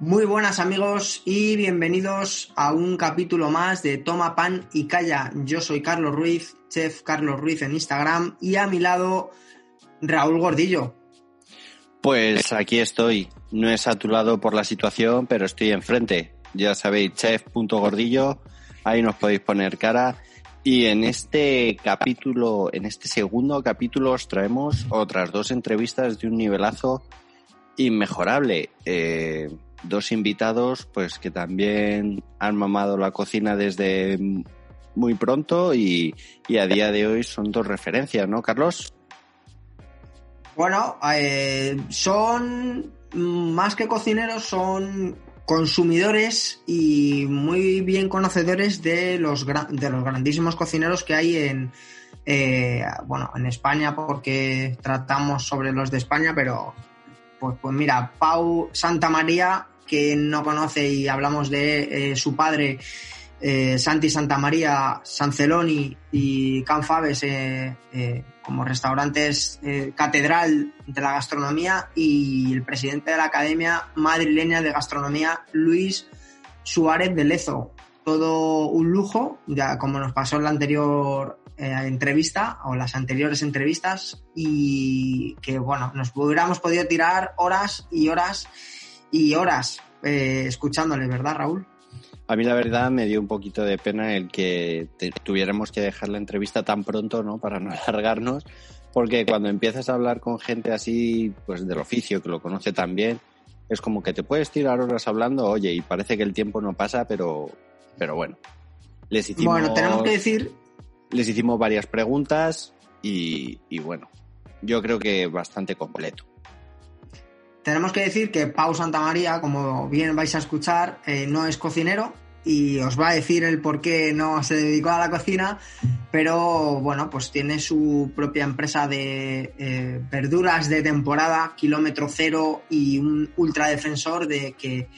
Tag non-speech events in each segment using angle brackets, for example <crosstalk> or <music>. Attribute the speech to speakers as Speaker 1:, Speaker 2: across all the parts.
Speaker 1: Muy buenas amigos y bienvenidos a un capítulo más de Toma Pan y Calla. Yo soy Carlos Ruiz, chef Carlos Ruiz en Instagram y a mi lado Raúl Gordillo.
Speaker 2: Pues aquí estoy. No es a tu lado por la situación, pero estoy enfrente. Ya sabéis, chef.gordillo, ahí nos podéis poner cara. Y en este capítulo, en este segundo capítulo, os traemos otras dos entrevistas de un nivelazo inmejorable. Eh, dos invitados, pues que también han mamado la cocina desde muy pronto y, y a día de hoy son dos referencias, ¿no, Carlos?
Speaker 1: Bueno, eh, son más que cocineros, son consumidores y muy bien conocedores de los, de los grandísimos cocineros que hay en, eh, bueno, en España, porque tratamos sobre los de España, pero pues, pues mira, Pau Santa María, que no conoce y hablamos de eh, su padre, eh, Santi Santa María, Sanceloni y Can Faves eh, como restaurantes catedral de la gastronomía y el presidente de la Academia Madrileña de Gastronomía, Luis Suárez de Lezo. Todo un lujo, ya como nos pasó en la anterior eh, entrevista o las anteriores entrevistas y que bueno, nos hubiéramos podido tirar horas y horas y horas eh, escuchándole, ¿verdad, Raúl?
Speaker 2: A mí la verdad me dio un poquito de pena el que te- tuviéramos que dejar la entrevista tan pronto, ¿no? Para no <laughs> alargarnos, porque cuando empiezas a hablar con gente así, pues del oficio, que lo conoce tan bien, es como que te puedes tirar horas hablando, oye, y parece que el tiempo no pasa, pero, pero bueno. Les hicimos,
Speaker 1: Bueno, tenemos que decir
Speaker 2: les hicimos varias preguntas y, bueno, yo creo que bastante completo.
Speaker 1: Tenemos que decir que Pau Santamaría, como bien vais a escuchar, eh, no es cocinero y os va a decir el por qué no se dedicó a la cocina, pero bueno, pues tiene su propia empresa de eh, verduras de temporada, kilómetro cero y un ultra defensor de que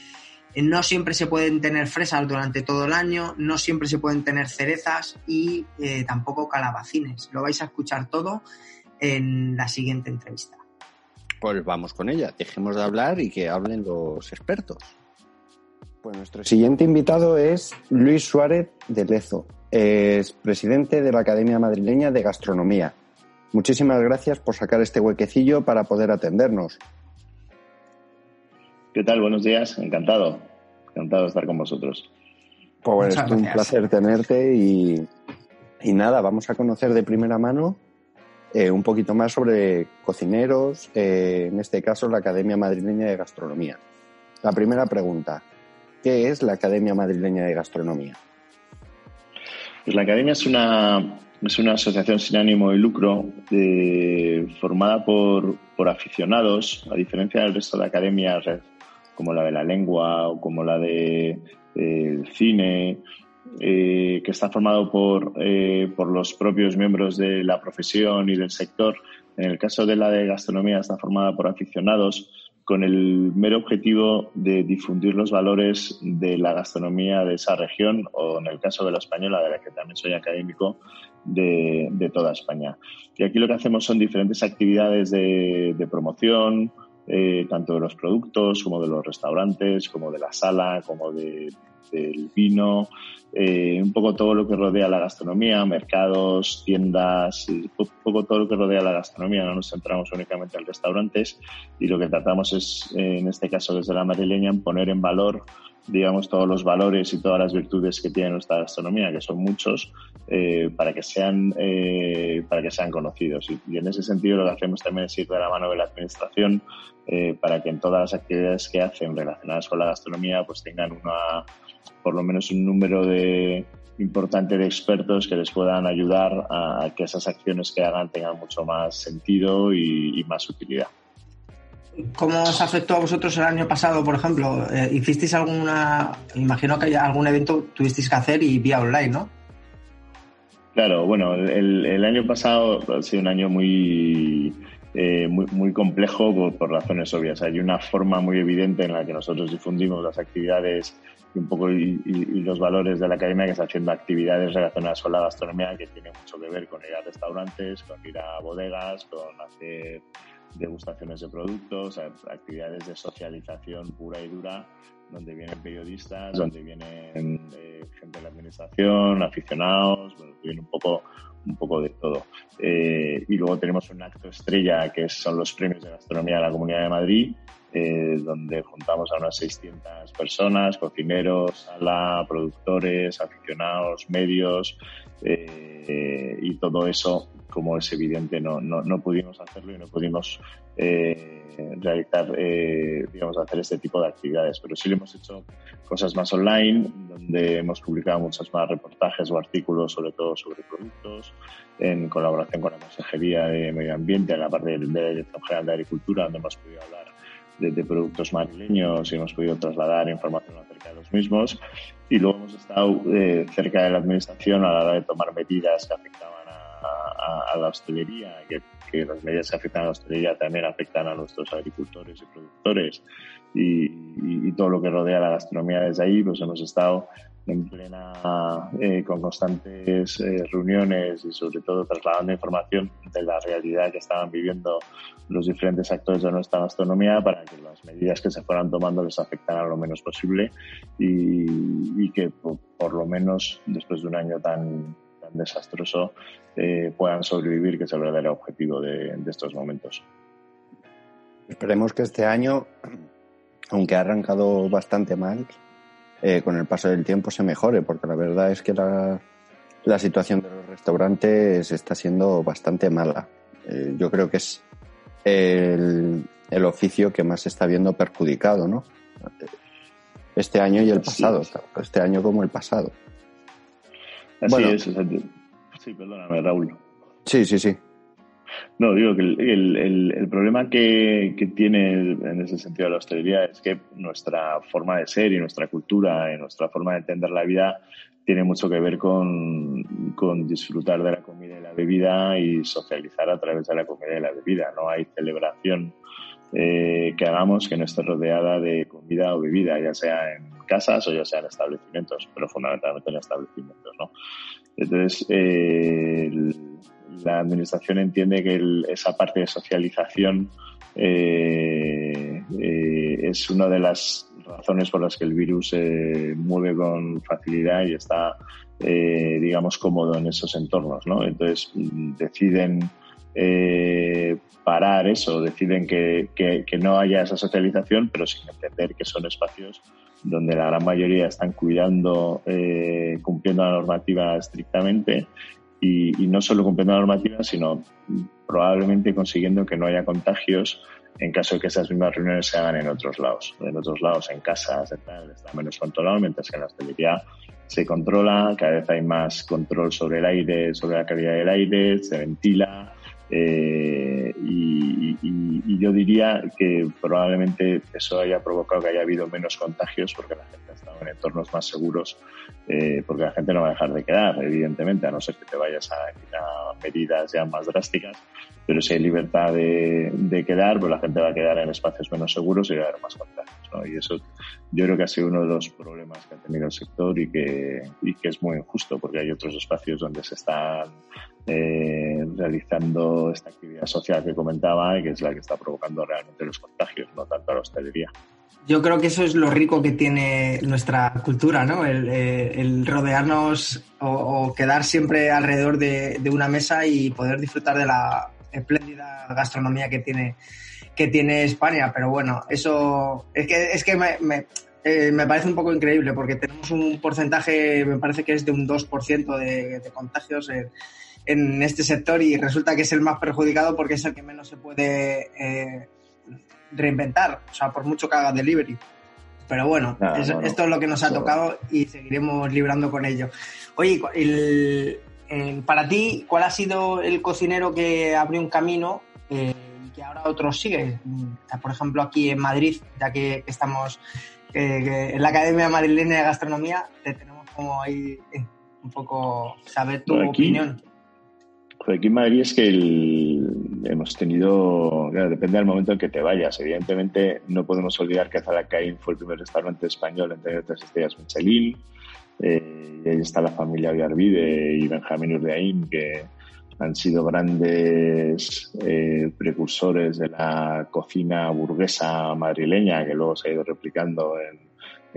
Speaker 1: no siempre se pueden tener fresas durante todo el año, no siempre se pueden tener cerezas y eh, tampoco calabacines. Lo vais a escuchar todo en la siguiente entrevista.
Speaker 2: Pues vamos con ella, dejemos de hablar y que hablen los expertos. Pues nuestro siguiente invitado es Luis Suárez de Lezo, es presidente de la Academia Madrileña de Gastronomía. Muchísimas gracias por sacar este huequecillo para poder atendernos.
Speaker 3: ¿Qué tal? Buenos días. Encantado. Encantado de estar con vosotros.
Speaker 2: Pues
Speaker 1: Muchas
Speaker 2: un placer tenerte y, y nada, vamos a conocer de primera mano eh, un poquito más sobre cocineros, eh, en este caso la Academia Madrileña de Gastronomía. La primera pregunta, ¿qué es la Academia Madrileña de Gastronomía?
Speaker 3: Pues la Academia es una, es una asociación sin ánimo de lucro eh, formada por, por aficionados, a diferencia del resto de academias como la de la lengua o como la de eh, el cine, eh, que está formado por, eh, por los propios miembros de la profesión y del sector. En el caso de la de gastronomía está formada por aficionados con el mero objetivo de difundir los valores de la gastronomía de esa región o en el caso de la española, de la que también soy académico, de, de toda España. Y aquí lo que hacemos son diferentes actividades de, de promoción, eh, tanto de los productos como de los restaurantes, como de la sala, como de, del vino, eh, un poco todo lo que rodea la gastronomía, mercados, tiendas, un poco todo lo que rodea la gastronomía. No nos centramos únicamente en restaurantes y lo que tratamos es, eh, en este caso desde la madrileña, en poner en valor digamos, todos los valores y todas las virtudes que tiene nuestra gastronomía, que son muchos, eh, para que sean eh, para que sean conocidos. Y, y, en ese sentido lo que hacemos también es ir de la mano de la administración eh, para que en todas las actividades que hacen relacionadas con la gastronomía pues tengan una por lo menos un número de importante de expertos que les puedan ayudar a que esas acciones que hagan tengan mucho más sentido y, y más utilidad.
Speaker 1: ¿Cómo os afectó a vosotros el año pasado, por ejemplo? Eh, ¿Hicisteis alguna, imagino que algún evento tuvisteis que hacer y vía online, ¿no?
Speaker 3: Claro, bueno, el, año pasado ha sido un año muy, eh, muy, complejo por, razones obvias. Hay una forma muy evidente en la que nosotros difundimos las actividades y un poco y los valores de la academia, que está haciendo actividades relacionadas con la gastronomía que tiene mucho que ver con ir a restaurantes, con ir a bodegas, con hacer degustaciones de productos, actividades de socialización pura y dura, donde vienen periodistas, donde vienen eh, gente de la administración, aficionados, bueno, viene un poco, un poco de todo. Eh, y luego tenemos un acto estrella que son los premios de gastronomía de la Comunidad de Madrid, eh, donde juntamos a unas 600 personas, cocineros, sala, productores, aficionados, medios, y todo eso como es evidente, no, no, no pudimos hacerlo y no pudimos eh, realizar, eh, digamos, hacer este tipo de actividades. Pero sí le hemos hecho cosas más online, donde hemos publicado muchos más reportajes o artículos, sobre todo sobre productos, en colaboración con la Consejería de Medio Ambiente, en la parte de la Dirección General de Agricultura, donde hemos podido hablar de, productos madrileños y hemos podido trasladar información acerca de los mismos. Y luego hemos estado eh, cerca de la Administración a la hora de tomar medidas que afectaban a, la hostelería, que, las medidas que afectan a la hostelería también afectan a nuestros agricultores y productores y, todo lo que rodea la gastronomía desde ahí, pues hemos estado en plena, eh, con constantes eh, reuniones y sobre todo trasladando información de la realidad que estaban viviendo los diferentes actores de nuestra gastronomía para que las medidas que se fueran tomando les afectaran lo menos posible y, que por, lo menos después de un año tan, desastroso eh, puedan sobrevivir, que es el verdadero objetivo de, estos momentos.
Speaker 2: Esperemos que este año, <clears throat> aunque ha arrancado bastante mal, eh, con el paso del tiempo se mejore, porque la verdad es que la, la situación de los restaurantes está siendo bastante mala. Eh, yo creo que es el, el, oficio que más se está viendo perjudicado, ¿no? Este año y el pasado, este año como el pasado.
Speaker 3: Así es, Sí, perdóname, Raúl.
Speaker 2: Sí, sí, sí.
Speaker 3: No, digo que el, problema que, tiene en ese sentido la hostelería es que nuestra forma de ser y nuestra cultura y nuestra forma de entender la vida tiene mucho que ver con, disfrutar de la comida y la bebida y socializar a través de la comida y la bebida. No hay celebración eh, que hagamos que no esté rodeada de comida o bebida, ya sea en casas o ya sea en establecimientos, pero fundamentalmente en establecimientos. ¿no? Entonces, eh, la administración entiende que esa parte de socialización eh, eh, es una de las razones por las que el virus se mueve con facilidad y está, digamos, cómodo en esos entornos. ¿no? Entonces, deciden parar eso, deciden que, que, no haya esa socialización, pero sin entender que son espacios donde la gran mayoría están cuidando, eh, cumpliendo la normativa estrictamente y, no solo cumpliendo la normativa, sino probablemente consiguiendo que no haya contagios en caso de que esas mismas reuniones se hagan en otros lados. En otros lados, en casas, está menos controlado, mientras que en la hostelería se controla, cada vez hay más control sobre el aire, sobre la calidad del aire, se ventila, eh, y, yo diría que probablemente eso haya provocado que haya habido menos contagios porque la gente ha estado en entornos más seguros, eh, porque la gente no va a dejar de quedar, evidentemente, a no ser que te vayas a, a medidas ya más drásticas, pero si hay libertad de, quedar, pues la gente va a quedar en espacios menos seguros y va a haber más contagios. Y eso yo creo que ha sido uno de los problemas que ha tenido el sector y que, y que es muy injusto, porque hay otros espacios donde se están eh, realizando esta actividad social que comentaba y que es la que está provocando realmente los contagios, no tanto la hostelería.
Speaker 1: Yo creo que eso es lo rico que tiene nuestra cultura, ¿no? El, eh, rodearnos o, quedar siempre alrededor de, una mesa y poder disfrutar de la espléndida gastronomía que tiene, que tiene España. Pero bueno, eso es que, es que me, eh, me, parece un poco increíble porque tenemos un porcentaje, me parece que es de un 2% de, de contagios en, en este sector y resulta que es el más perjudicado porque es el que menos se puede eh, reinventar, o sea, por mucho que haga delivery. Pero bueno, esto es lo que nos ha tocado y seguiremos librando con ello. Oye, para ti, ¿cuál ha sido el cocinero que abrió un camino eh, que ahora otros siguen? Por ejemplo, aquí en Madrid, ya que estamos eh, en la Academia Madrileña de Gastronomía, te tenemos como ahí un poco saber tu opinión
Speaker 3: aquí en Madrid es que hemos tenido, depende del momento en que te vayas. Evidentemente, no podemos olvidar que Zalacaín fue el primer restaurante español en tener tres estrellas Michelin. Eh, y ahí está la familia Villarvide y Benjamín Urdeaín, que han sido grandes eh, precursores de la cocina burguesa madrileña que luego se ha ido replicando en,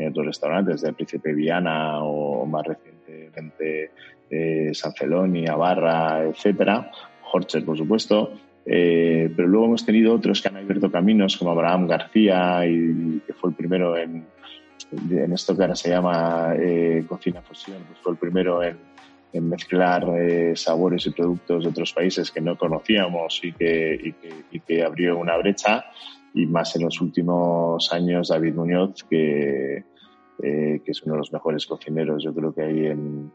Speaker 3: otros restaurantes, de Príncipe Viana o, más recientemente eh, San Celoni, Navarra, etcétera, Horcher, por supuesto. Eh, pero luego hemos tenido otros que han abierto caminos, como Abraham García, y que fue el primero en, en esto que ahora se llama eh, cocina fusión, pues fue el primero en, mezclar eh, sabores y productos de otros países que no conocíamos y que, y que, abrió una brecha. Y más en los últimos años, David Muñoz, que, eh, que es uno de los mejores cocineros, yo creo que hay, en,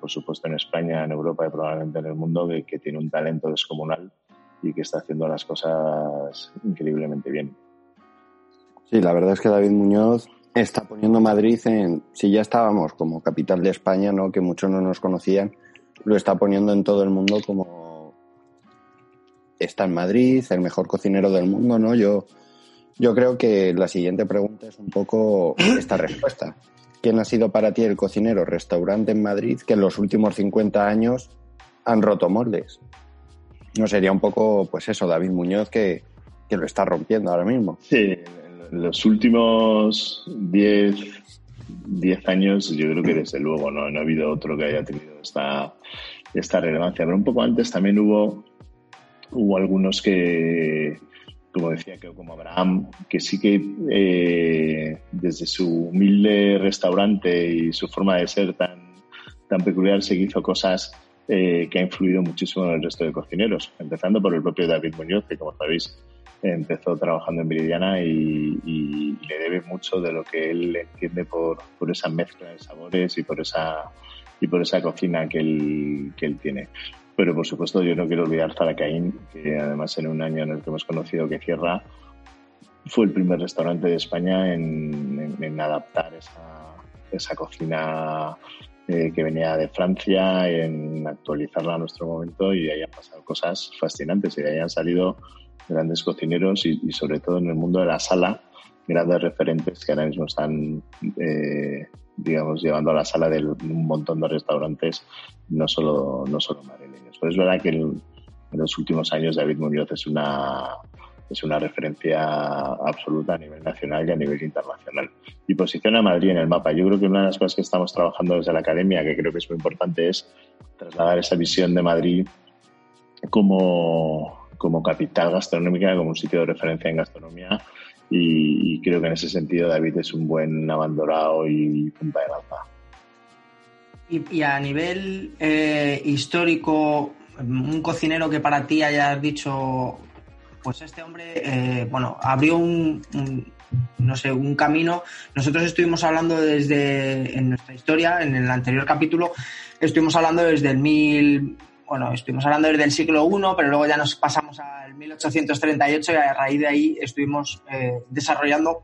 Speaker 3: por supuesto, en España, en Europa y probablemente en el mundo, que, que tiene un talento descomunal y que está haciendo las cosas increíblemente bien.
Speaker 2: Sí, la verdad es que David Muñoz está poniendo Madrid en, si ya estábamos como capital de España, ¿no? que muchos no nos conocían, lo está poniendo en todo el mundo como está en Madrid, el mejor cocinero del mundo, ¿no? Yo, yo creo que la siguiente pregunta es un poco esta respuesta. ¿Quién ha sido para ti el cocinero restaurante en Madrid que en los últimos 50 años han roto moldes? No sería un poco, pues eso, David Muñoz que, que lo está rompiendo ahora mismo.
Speaker 3: Sí, los últimos 10, 10 años, yo creo que desde luego no, no ha habido otro que haya tenido esta, esta relevancia. Pero un poco antes también hubo, hubo algunos que, como decía, que como Abraham, que sí que eh, desde su humilde restaurante y su forma de ser tan, tan peculiar se hizo cosas eh, que ha influido muchísimo en el resto de cocineros, empezando por el propio David Muñoz, que como sabéis empezó trabajando en Viridiana y, le debe mucho de lo que él entiende por, por esa mezcla de sabores y por esa y por esa cocina que él, que él tiene. Pero por supuesto yo no quiero olvidar Zaracaín, que además en un año en el que hemos conocido que cierra, fue el primer restaurante de España en, en, adaptar esa, esa cocina eh, que venía de Francia, en actualizarla a nuestro momento y ahí han pasado cosas fascinantes y de ahí han salido grandes cocineros y, sobre todo en el mundo de la sala, grandes referentes que ahora mismo están, eh, digamos, llevando a la sala de un montón de restaurantes, no solo, no solo madrileños. Pero es verdad que en, los últimos años David Muñoz es una, es una referencia absoluta a nivel nacional y a nivel internacional. Y posiciona a Madrid en el mapa. Yo creo que una de las cosas que estamos trabajando desde la academia, que creo que es muy importante, es trasladar esa visión de Madrid como, como capital gastronómica, como un sitio de referencia en gastronomía. Y, creo que en ese sentido David es un buen abandonado y punta de lanza.
Speaker 1: Y, a nivel eh, histórico, un cocinero que para ti hayas dicho, pues este hombre, eh, bueno, abrió un, no sé, un camino. Nosotros estuvimos hablando desde, en nuestra historia, en el anterior capítulo, estuvimos hablando desde el mil, bueno, estuvimos hablando desde el siglo I, pero luego ya nos pasamos al 1838 y a raíz de ahí estuvimos eh, desarrollando,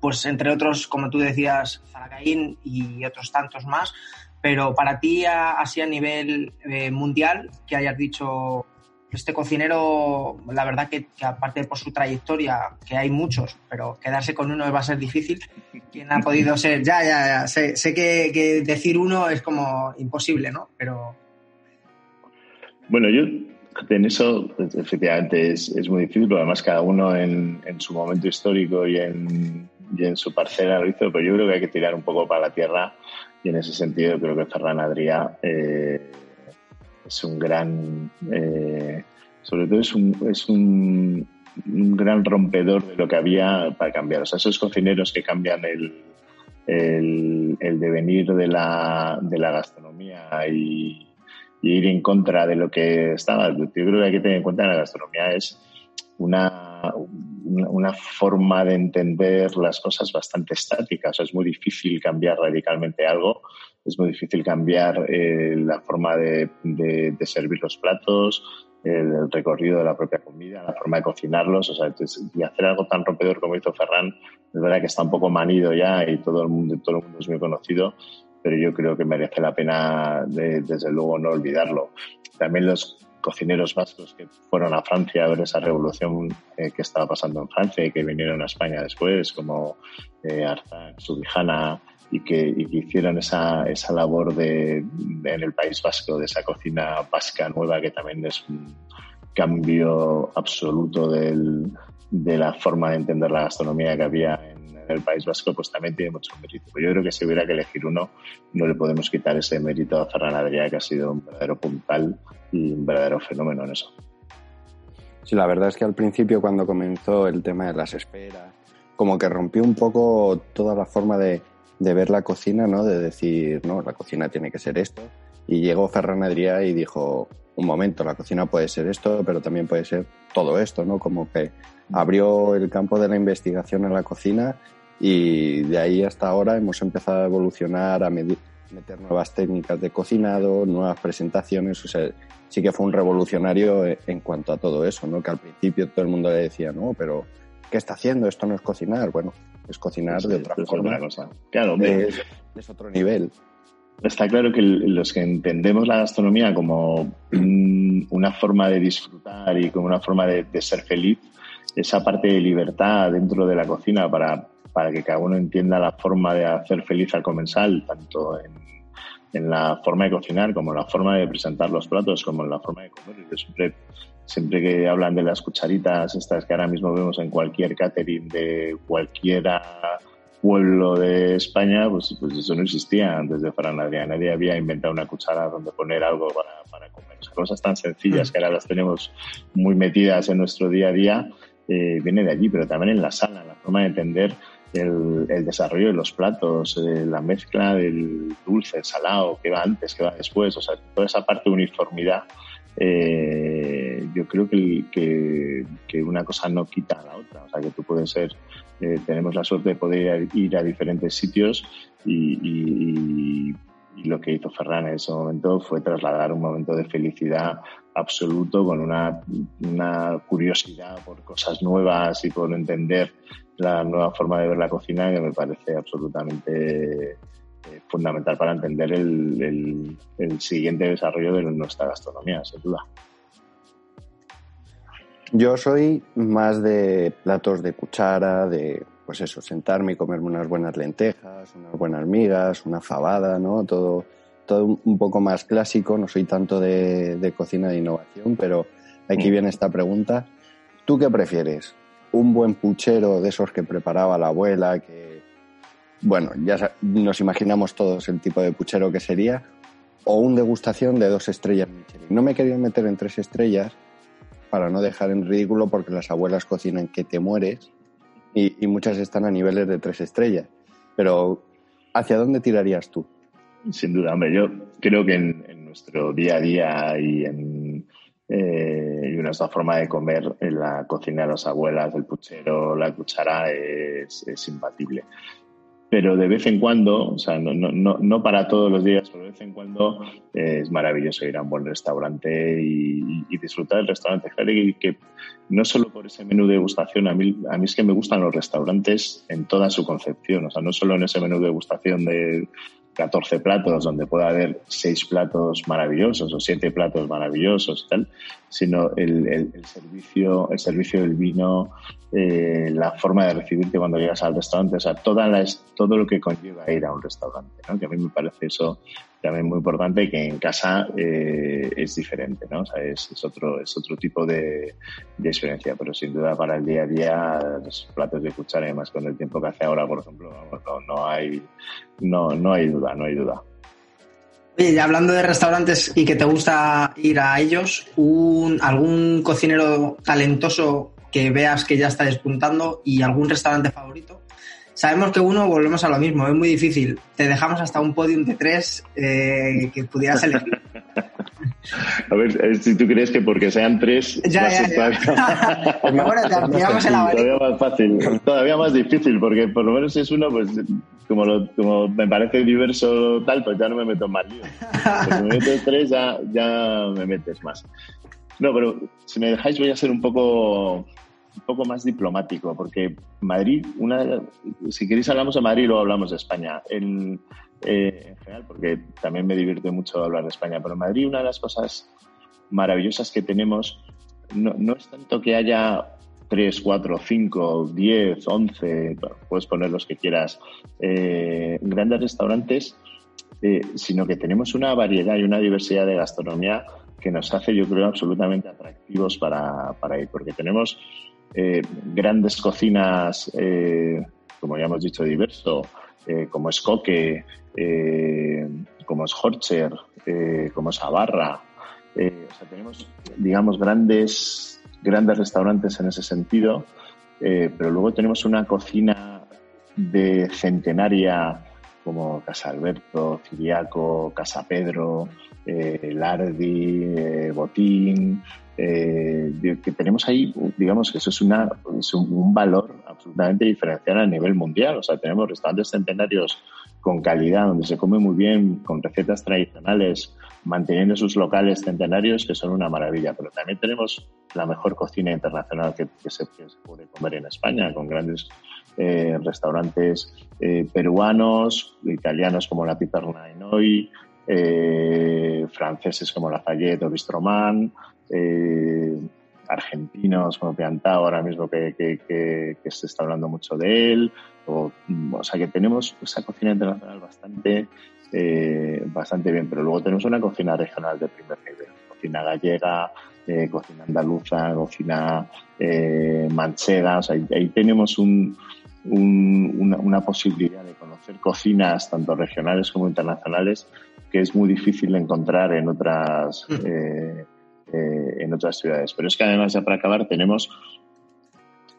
Speaker 1: pues entre otros, como tú decías, Zaracaín y otros tantos más. Pero para ti, así a nivel eh, mundial, que hayas dicho, este cocinero, la verdad que, aparte por su trayectoria, que hay muchos, pero quedarse con uno va a ser difícil. ¿Quién ha podido ser? Ya, ya, ya. Sé, sé que, que, decir uno es como imposible, ¿no? Pero
Speaker 3: bueno, yo en eso efectivamente es, es, muy difícil, porque además cada uno en, en su momento histórico y en, y en, su parcela lo hizo, pero yo creo que hay que tirar un poco para la tierra y en ese sentido creo que Ferran Adrià eh, es un gran, eh, sobre todo es un, es un, un, gran rompedor de lo que había para cambiar. O sea, esos cocineros que cambian el, el, el devenir de la, de la gastronomía y y ir en contra de lo que estaba. Yo creo que hay que tener en cuenta que la gastronomía es una, una forma de entender las cosas bastante estática. O sea, es muy difícil cambiar radicalmente algo, es muy difícil cambiar eh, la forma de, de, servir los platos, el, recorrido de la propia comida, la forma de cocinarlos. O sea, y hacer algo tan rompedor como hizo Ferran, es verdad que está un poco manido ya y todo el mundo, todo el mundo es muy conocido, pero yo creo que merece la pena, desde luego, no olvidarlo. También los cocineros vascos que fueron a Francia a ver esa revolución eh, que estaba pasando en Francia y que vinieron a España después, como eh, Arzak, Subijana, y que, hicieron esa, esa labor de, en el País Vasco, de esa cocina vasca nueva que también es un cambio absoluto del, de la forma de entender la gastronomía que había en, el País Vasco, pues también tiene mucho mérito. Yo creo que si hubiera que elegir uno, no le podemos quitar ese mérito a Ferran Adrià, que ha sido un verdadero puntal y un verdadero fenómeno en eso.
Speaker 2: Sí, la verdad es que al principio cuando comenzó el tema de las esperas, como que rompió un poco toda la forma de, de ver la cocina, ¿no? De decir, no, la cocina tiene que ser esto. Y llegó Ferran Adrià y dijo, un momento, la cocina puede ser esto, pero también puede ser todo esto, ¿no? Como que abrió el campo de la investigación en la cocina y de ahí hasta ahora hemos empezado a evolucionar, a meter nuevas técnicas de cocinado, nuevas presentaciones, o sea, sí que fue un revolucionario en cuanto a todo eso, ¿no? Que al principio todo el mundo le decía, no, pero ¿qué está haciendo? Esto no es cocinar. Bueno, es cocinar de otra forma.
Speaker 3: cosa. Claro,
Speaker 2: es, otro nivel.
Speaker 3: Está claro que los que entendemos la gastronomía como una forma de disfrutar y como una forma de, ser feliz, esa parte de libertad dentro de la cocina para, para que cada uno entienda la forma de hacer feliz al comensal, tanto en, en la forma de cocinar como en la forma de presentar los platos, como en la forma de comer. siempre, siempre que hablan de las cucharitas, estas que ahora mismo vemos en cualquier catering de cualquiera pueblo de España, pues, pues eso no existía antes de Fran Adrià. Nadie había inventado una cuchara donde poner algo para, para comer. cosas tan sencillas que ahora las tenemos muy metidas en nuestro día a día, eh, viene de allí, pero también en la sala, la forma de entender el, el desarrollo de los platos, eh, la mezcla del dulce, el salado, que va antes, que va después, o sea, toda esa parte de uniformidad. Eh, yo creo que, que, una cosa no quita a la otra. O sea, que tú puedes ser eh, tenemos la suerte de poder ir a diferentes sitios y, lo que hizo Ferran en ese momento fue trasladar un momento de felicidad absoluto con una, curiosidad por cosas nuevas y por entender la nueva forma de ver la cocina que me parece absolutamente eh, fundamental para entender el, el siguiente desarrollo de nuestra gastronomía, sin duda.
Speaker 2: Yo soy más de platos de cuchara, de, pues eso, sentarme y comerme unas buenas lentejas, unas buenas migas, una fabada, ¿no? Todo, todo un poco más clásico. No soy tanto de, cocina de innovación, pero aquí viene esta pregunta. ¿Tú qué prefieres? ¿Un buen puchero de esos que preparaba la abuela, que, bueno, ya nos imaginamos todos el tipo de puchero que sería, o un degustación de dos estrellas Michelin? No me quería meter en tres estrellas, para no dejar en ridículo porque las abuelas cocinan que te mueres y, muchas están a niveles de tres estrellas. Pero, ¿hacia dónde tirarías tú?
Speaker 3: Sin duda, hombre, yo creo que en, nuestro día a día y en eh, y nuestra forma de comer en la cocina de las abuelas, el puchero, la cuchara es, es imbatible pero de vez en cuando, o sea, no, no, no para todos los días, pero de vez en cuando eh, es maravilloso ir a un buen restaurante y, disfrutar del restaurante. Claro que, que, no solo por ese menú de degustación, a mí, a mí es que me gustan los restaurantes en toda su concepción, o sea, no solo en ese menú de degustación de 14 platos, donde pueda haber 6 platos maravillosos o 7 platos maravillosos y tal, sino el, el, servicio, el servicio del vino, eh, la forma de recibirte cuando llegas al restaurante, o sea, toda la, todo lo que conlleva ir a un restaurante, ¿no? que a mí me parece eso también muy importante que en casa eh, es diferente, ¿no? O sea, es, otro, es otro tipo de, experiencia, pero sin duda para el día a día los platos de cuchara y más con el tiempo que hace ahora, por ejemplo, no, hay, no, no hay duda, no hay duda.
Speaker 1: Oye, hablando de restaurantes y que te gusta ir a ellos, un, ¿algún cocinero talentoso que veas que ya está despuntando y algún restaurante favorito? Sabemos que uno, volvemos a lo mismo, es muy difícil. Te dejamos hasta un podium de tres eh, que pudieras elegir. <laughs>
Speaker 3: A ver, si tú crees que porque sean tres
Speaker 1: ya, ya, ya. <laughs> <laughs>
Speaker 3: bueno, Todavía más fácil, todavía más difícil, porque por lo menos si es uno, pues como, lo, como me parece diverso tal, pues ya no me meto más lío. si me meto tres, ya, ya me metes más. No, pero si me dejáis voy a ser un poco un poco más diplomático, porque Madrid, una, si queréis hablamos de Madrid luego hablamos de España. En, eh, en general, porque también me divierte mucho hablar de España, pero Madrid una de las cosas maravillosas que tenemos no, no es tanto que haya 3, 4, 5, 10, 11, puedes poner los que quieras, eh, grandes restaurantes, eh, sino que tenemos una variedad y una diversidad de gastronomía que nos hace, yo creo, absolutamente atractivos para, para ir, porque tenemos eh, grandes cocinas, como ya hemos dicho, diverso, como es Coque, como es Horcher, como es Abarra. tenemos, digamos, grandes grandes restaurantes en ese sentido, eh, pero luego tenemos una cocina de centenaria como Casa Alberto, Ciriaco, Casa Pedro, eh, Lardi, eh, Botín, que tenemos ahí, digamos que eso es, una, un, valor absolutamente diferencial a nivel mundial. O sea, tenemos restaurantes centenarios con calidad, donde se come muy bien, con recetas tradicionales, manteniendo sus locales centenarios, que son una maravilla. Pero también tenemos la mejor cocina internacional que, se, puede comer en España, con grandes eh, restaurantes eh, peruanos, italianos como la Piperna Noi, eh, franceses como la Fayette o Bistroman, argentinos como Piantao, ahora mismo que, se está hablando mucho de él. O, o sea que tenemos esa cocina internacional bastante eh, bastante bien, pero luego tenemos una cocina regional de primer nivel, cocina gallega, eh, cocina andaluza, cocina eh, manchega, o sea, ahí, tenemos un, una, posibilidad de conocer cocinas tanto regionales como internacionales que es muy difícil de encontrar en otras mm. eh, en otras ciudades. Pero es que además ya para acabar tenemos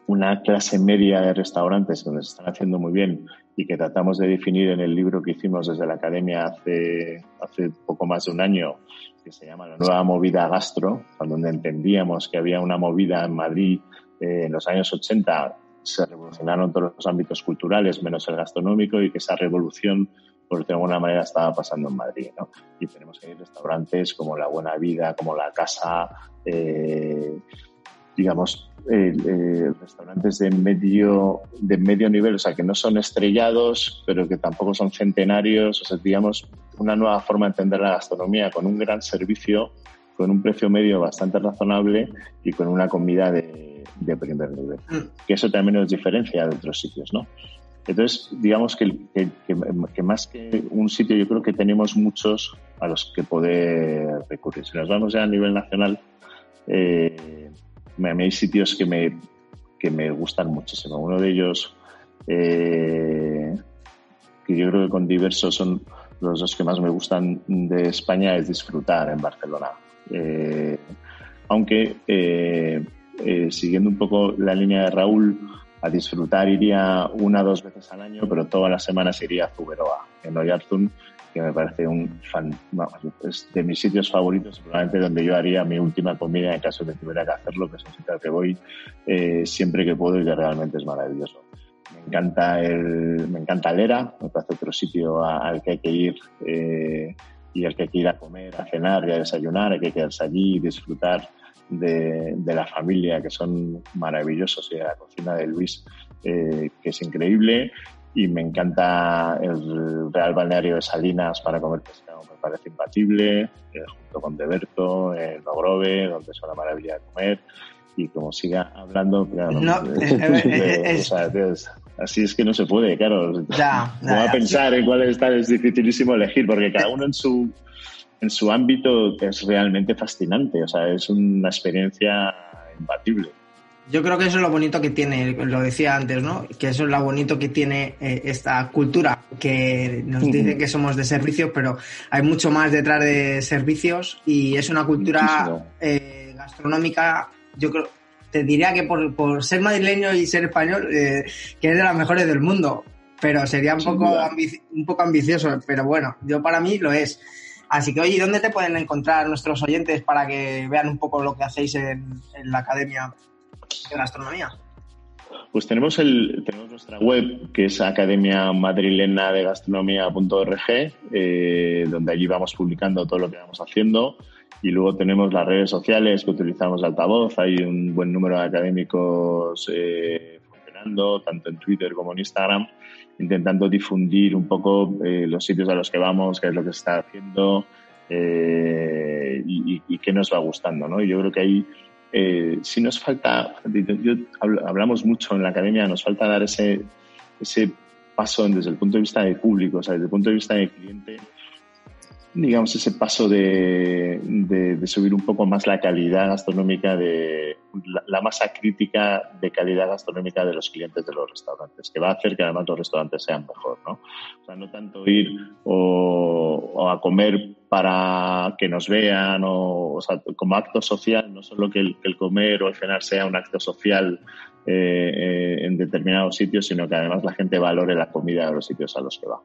Speaker 3: una clase media de restaurantes donde se están haciendo muy bien y que tratamos de definir en el libro que hicimos desde la academia hace, hace poco más de un año, que se llama La nueva movida gastro, donde entendíamos que había una movida en Madrid eh, en los años 80, se revolucionaron todos los ámbitos culturales, menos el gastronómico, y que esa revolución, por de alguna manera, estaba pasando en Madrid. ¿no? Y tenemos ir restaurantes como La Buena Vida, como La Casa, eh, digamos, eh, restaurantes de medio, de medio nivel, o sea, que no son estrellados, pero que tampoco son centenarios, o sea, digamos, una nueva forma de entender la gastronomía con un gran servicio, con un precio medio bastante razonable y con una comida de, de primer nivel. Mm. Que eso también nos diferencia de otros sitios, ¿no? Entonces, digamos que, que, que, más que un sitio, yo creo que tenemos muchos a los que poder recurrir. Si nos vamos ya a nivel nacional, eh, hay sitios que me, que me gustan muchísimo. Uno de ellos, eh, que yo creo que con diversos son los dos que más me gustan de España, es disfrutar en Barcelona. Eh, aunque eh, siguiendo un poco la línea de Raúl, a disfrutar iría una o dos veces al año, pero todas las semanas iría a Zuberoa, en Oyarzún, que me parece un fan, es de mis sitios favoritos, probablemente donde yo haría mi última comida en caso de que tuviera que hacerlo, que es un sitio al que voy eh, siempre que puedo y que realmente es maravilloso. Me encanta el, me encanta Lera, me parece otro sitio al que hay que ir eh, y al que hay que ir a comer, a cenar y a desayunar, hay que quedarse allí y disfrutar de, de, la familia, que son maravillosos, y de la cocina de Luis, eh, que es increíble. Y me encanta el Real Balneario de Salinas para comer pescado, me parece imbatible, eh, junto con Deberto, en Logrove, donde es una maravilla de comer, y como siga hablando, claro, así es que no se puede, claro. Ya, <laughs> a pensar en cuál está, es dificilísimo elegir, porque cada uno en su, en su ámbito es realmente fascinante, o sea, es una experiencia imbatible.
Speaker 1: Yo creo que eso es lo bonito que tiene, lo decía antes, ¿no? Que eso es lo bonito que tiene eh, esta cultura, que nos dice que somos de servicios, pero hay mucho más detrás de servicios y es una cultura eh, gastronómica, yo creo, te diría que por, ser madrileño y ser español, eh, que es de las mejores del mundo, pero sería un poco, un poco ambicioso, pero bueno, yo para mí lo es. Así que, oye, ¿dónde te pueden encontrar nuestros oyentes para que vean un poco lo que hacéis en la academia? de gastronomía?
Speaker 3: Pues tenemos, el, tenemos nuestra web, que es Academia Madrilena de Gastronomía.org, eh, donde allí vamos publicando todo lo que vamos haciendo. Y luego tenemos las redes sociales que utilizamos de altavoz. Hay un buen número de académicos eh, funcionando, tanto en Twitter como en Instagram, intentando difundir un poco eh, los sitios a los que vamos, qué es lo que se está haciendo y, y, qué nos va gustando. ¿no? Y yo creo que ahí eh, si nos falta, yo, hablamos mucho en la academia, nos falta dar ese, ese paso desde el punto de vista de público, o sea, desde el punto de vista del cliente, digamos, ese paso de, de, subir un poco más la calidad gastronómica de la, masa crítica de calidad gastronómica de los clientes de los restaurantes, que va a hacer que además los restaurantes sean mejor, ¿no? O sea, no tanto ir o, a comer para que nos vean o, o sea, como acto social, no solo que el, el, comer o el cenar sea un acto social eh, en determinados sitios, sino que además la gente valore la comida de los sitios a los que va.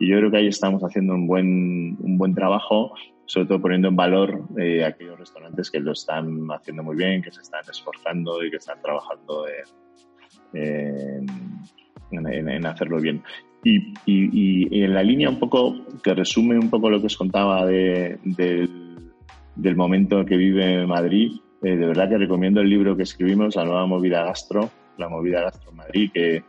Speaker 3: Y yo creo que ahí estamos haciendo un buen, un buen trabajo, sobre todo poniendo en valor eh, aquellos restaurantes que lo están haciendo muy bien, que se están esforzando y que están trabajando en, en, hacerlo bien. Y, y, en la línea un poco que resume un poco lo que os contaba de, del, del momento que vive Madrid, eh, de verdad que recomiendo el libro que escribimos, La nueva movida gastro, La movida gastro Madrid, que,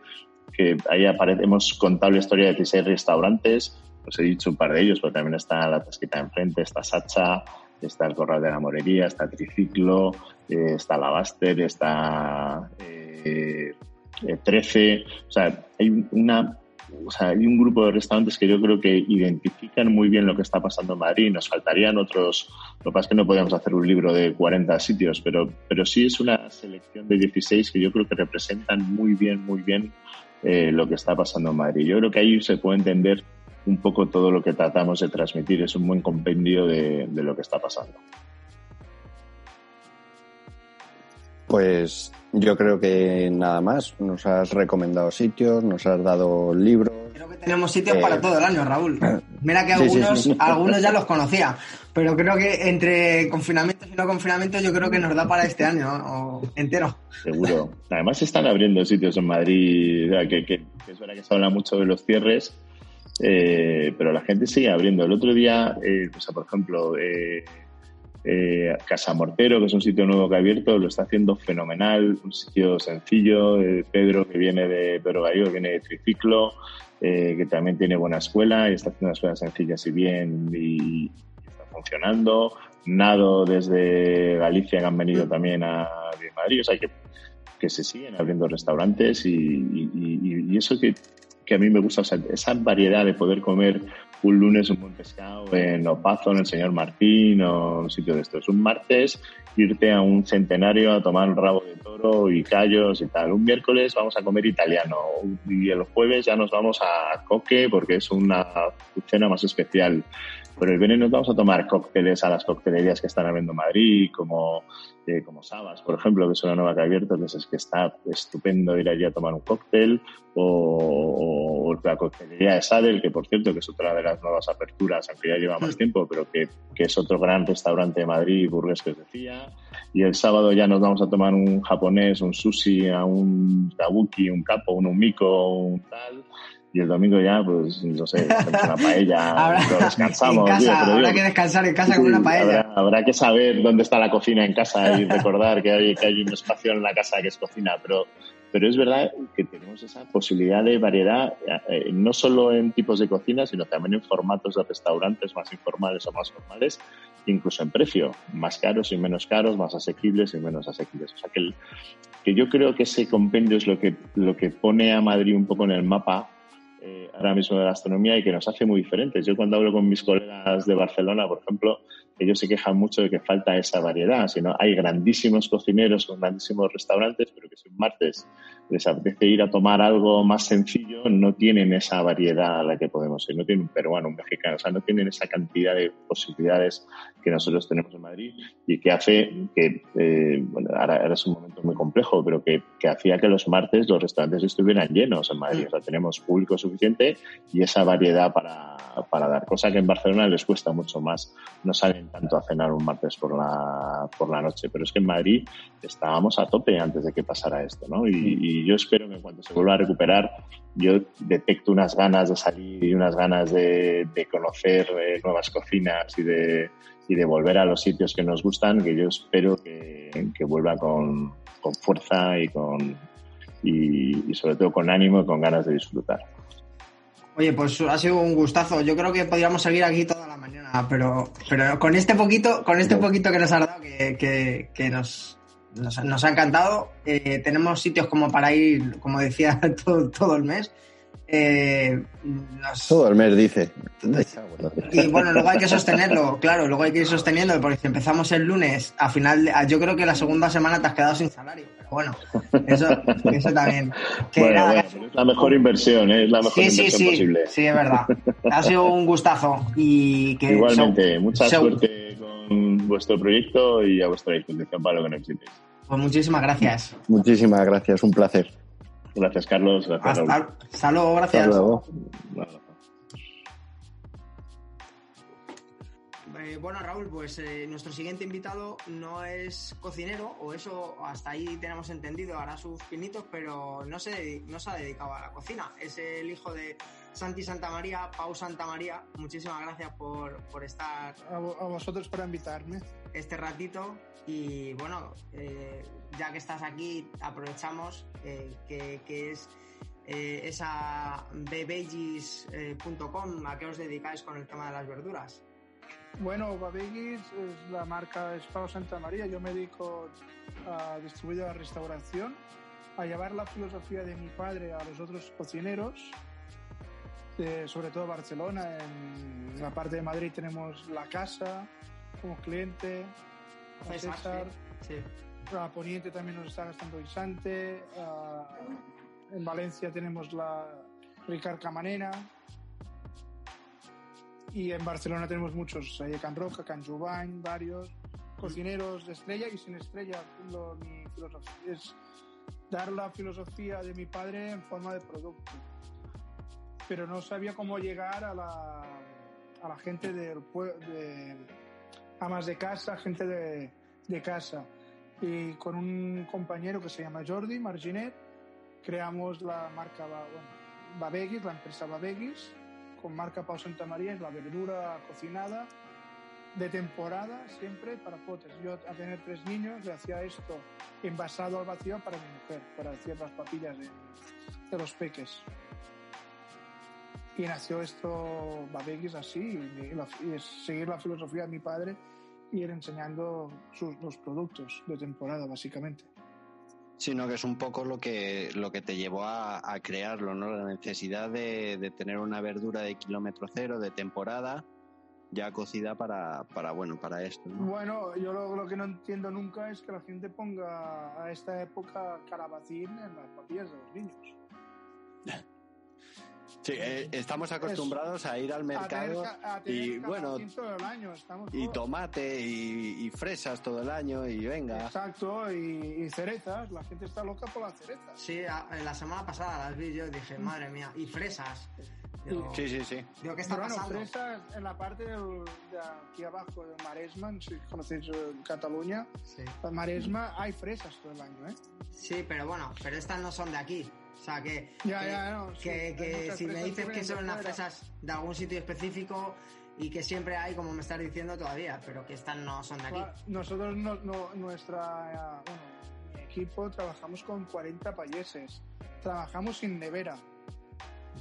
Speaker 3: que ahí aparecemos contado la historia de 16 restaurantes, os he dicho un par de ellos, pero también está La Tasquita enfrente, está Sacha, está el Corral de la Morería, está Triciclo, eh, está La Baster, está eh, 13, eh, o sea, hay una o sea, hay un grupo de restaurantes que yo creo que identifican muy bien lo que está pasando en Madrid. Nos faltarían otros, lo que pasa es que no podíamos hacer un libro de 40 sitios, pero, pero sí es una selección de 16 que yo creo que representan muy bien, muy bien eh, lo que está pasando en Madrid. Yo creo que ahí se puede entender un poco todo lo que tratamos de transmitir. Es un buen compendio de, de lo que está pasando.
Speaker 2: Pues yo creo que nada más. Nos has recomendado sitios, nos has dado libros.
Speaker 1: Creo que tenemos sitios para eh, todo el año, Raúl. Mira que <laughs> algunos, algunos ya los conocía, pero creo que entre confinamientos y no confinamientos yo creo que nos da para este año entero.
Speaker 3: Seguro. Además se están abriendo sitios en Madrid, que, que, es verdad que se habla mucho de los cierres, eh, pero la gente sigue abriendo. El otro día, eh, por ejemplo, eh, eh, Casa Mortero, que es un sitio nuevo que ha abierto, lo está haciendo fenomenal, un sitio sencillo. Eh, Pedro, que viene de Pedro Gallo, viene de Triciclo, eh, que también tiene buena escuela y está haciendo unas escuelas sencillas y bien y, está funcionando. Nado desde Galicia, que han venido también a Madrid, o sea que, que se siguen abriendo restaurantes y, eso que, que, a mí me gusta, esa variedad de poder comer un lunes un buen pescado en Opazo, en el señor Martín o un sitio de estos. Un martes irte a un centenario a tomar rabo de toro y callos y tal. Un miércoles vamos a comer italiano y el jueves ya nos vamos a Coque porque es una cena más especial. Pero el viernes nos vamos a tomar cócteles a las coctelerías que están abriendo Madrid, como como Sabas, por ejemplo, que es una nueva que ha abierto, que es, que está estupendo ir allí a tomar un cóctel, o, la coctelería de Sadel, que por cierto que es otra de las nuevas aperturas, aunque ya lleva más mm. tiempo, pero que, que es otro gran restaurante de Madrid, burgués que os decía. Y el sábado ya nos vamos a tomar un japonés, un sushi, a un kabuki, un capo, un umiko, un tal y el domingo ya, pues, no sé, una paella, <laughs> descansamos.
Speaker 1: habrá que descansar en casa con una paella.
Speaker 3: Habrá, que saber dónde está la cocina en casa y recordar que hay, que hay un espacio en la casa que es cocina, pero, pero es verdad que tenemos esa posibilidad de variedad, eh, no solo en tipos de cocina, sino también en formatos de restaurantes más informales o más formales, incluso en precio, más caros y menos caros, más asequibles y menos asequibles. O sea que, que yo creo que ese compendio es lo que, lo que pone a Madrid un poco en el mapa eh, ahora mismo de la gastronomía y que nos hace muy diferentes. Yo cuando hablo con mis colegas de Barcelona, por ejemplo, ellos se quejan mucho de que falta esa variedad. Sino hay grandísimos cocineros con grandísimos restaurantes, pero que si un martes les apetece ir a tomar algo más sencillo, no tienen esa variedad a la que podemos ir. No tienen un peruano, un mexicano, o sea, no tienen esa cantidad de posibilidades que nosotros tenemos en Madrid y que hace que, eh, bueno, ahora, es un momento muy complejo, pero que, que hacía que los martes los restaurantes estuvieran llenos en Madrid. O sea, tenemos público suficiente y esa variedad para, para dar, cosa que en Barcelona les cuesta mucho más. No salen tanto a cenar un martes por la, por la noche, pero es que en Madrid estábamos a tope antes de que pasara esto, ¿no? Y, yo espero que cuando se vuelva a recuperar, yo detecto unas ganas de salir y unas ganas de, conocer eh, nuevas cocinas y de, y de volver a los sitios que nos gustan, que yo espero que, que vuelva con, con fuerza y con y, y sobre todo con ánimo y con ganas de disfrutar.
Speaker 1: Oye, pues ha sido un gustazo. Yo creo que podríamos seguir aquí toda la mañana, pero, pero con este poquito, con este poquito que nos has dado, que, que, nos, nos, nos ha encantado. Eh, tenemos sitios como para ir, como decía, <laughs> todo, todo el mes. Eh, nos-
Speaker 2: Todo el mes, dice. <laughs>
Speaker 1: y bueno, luego hay que sostenerlo, claro, luego hay que ir sosteniendo, porque si empezamos el lunes, a final, de- yo creo que la segunda semana te has quedado sin salario, pero bueno, eso, eso también. Que
Speaker 3: Bueno,
Speaker 1: nada,
Speaker 3: bueno, pero es la mejor inversión, ¿eh? es la mejor
Speaker 1: sí, sí,
Speaker 3: inversión
Speaker 1: sí,
Speaker 3: posible.
Speaker 1: sí, es verdad. Ha sido un gustazo y que
Speaker 3: Igualmente, mucha suerte con vuestro proyecto y a vuestra disposición para lo que necesitéis.
Speaker 1: Pues muchísimas gracias.
Speaker 2: Muchísimas gracias, un placer.
Speaker 3: Gracias, Carlos. Gracias, Raúl.
Speaker 1: Hasta, hasta luego, gracias.
Speaker 2: Hasta luego.
Speaker 1: Eh, bueno, Raúl, pues eh, nuestro siguiente invitado no es cocinero, o eso hasta ahí tenemos entendido, hará sus pinitos, pero no se, no se ha dedicado a la cocina. Es el hijo de Santi Santa María, Pau Santa María. Muchísimas gracias por, por estar
Speaker 4: A, vo- a vosotros por invitarme.
Speaker 1: este ratito. Y bueno, eh, ya que estás aquí, aprovechamos eh, que, es eh, esa bevegis.com. ¿A qué os dedicáis con el tema de las verduras?
Speaker 4: Bueno, Babegis es la marca Espao Santa María. Yo me dedico a distribuir la restauración, a llevar la filosofía de mi padre a los otros cocineros, sobre todo Barcelona. En la parte de Madrid tenemos la casa como cliente, a
Speaker 1: César,
Speaker 4: César,
Speaker 1: Sí.
Speaker 4: a Poniente también nos está gastando Guisante, a- en Valencia tenemos la Ricard Camanena y en Barcelona tenemos muchos, hay Can Roca, Can Jubany, varios cocineros de estrella y sin estrella. Lo- mi filosofía es dar la filosofía de mi padre en forma de producto. Pero no sabía cómo llegar a la, a la gente del pue- de amas de casa, gente de, de casa. Y con un compañero que se llama Jordi Marginet, creamos la marca bueno, Babegis, la empresa Babegis, con marca Pau Santa María, es la verdura cocinada de temporada siempre para potes. Yo a tener tres niños le hacía esto envasado al vacío para mi mujer, para hacer las papillas de los peques. Y nació esto Babegis así, y, la- y es seguir la filosofía de mi padre y ir enseñando sus, los productos de temporada, básicamente.
Speaker 2: Sino que es un poco lo que, lo que te llevó a, a crearlo, ¿no? La necesidad de, de tener una verdura de kilómetro cero, de temporada, ya cocida para, para bueno, para esto, ¿no?
Speaker 4: Bueno, yo lo, lo que no entiendo nunca es que la gente ponga a esta época calabacín en las papillas de los niños. <laughs>
Speaker 2: Sí, eh, estamos acostumbrados a ir al
Speaker 4: A tener,
Speaker 2: mercado
Speaker 4: ca- a tener
Speaker 2: y, bueno,
Speaker 4: todo el año, estamos
Speaker 2: y tomate y, y fresas todo el año y venga.
Speaker 4: Exacto, y, y cerezas, la gente está loca por las cerezas.
Speaker 1: Sí, a- la semana pasada las vi yo y dije, madre mía, y fresas. Digo,
Speaker 2: Sí, sí, sí.
Speaker 1: digo, ¿qué está
Speaker 4: bueno,
Speaker 1: pasando?
Speaker 4: fresas en la parte del- de aquí abajo de Maresma, si conocéis eh, Cataluña,
Speaker 1: Sí.
Speaker 4: en Maresma hay fresas todo el año, ¿eh?
Speaker 1: Sí, pero bueno, pero estas no son de aquí. O sea que,
Speaker 4: Ya,
Speaker 1: que,
Speaker 4: ya, no, sí,
Speaker 1: que- si me dices que son unas
Speaker 4: fuera.
Speaker 1: fresas de algún sitio específico y que siempre hay, como me estás diciendo todavía, pero que estas no son de aquí.
Speaker 4: Nosotros, no, no- nuestra, eh, bueno, mi equipo trabajamos con 40 payeses, trabajamos sin nevera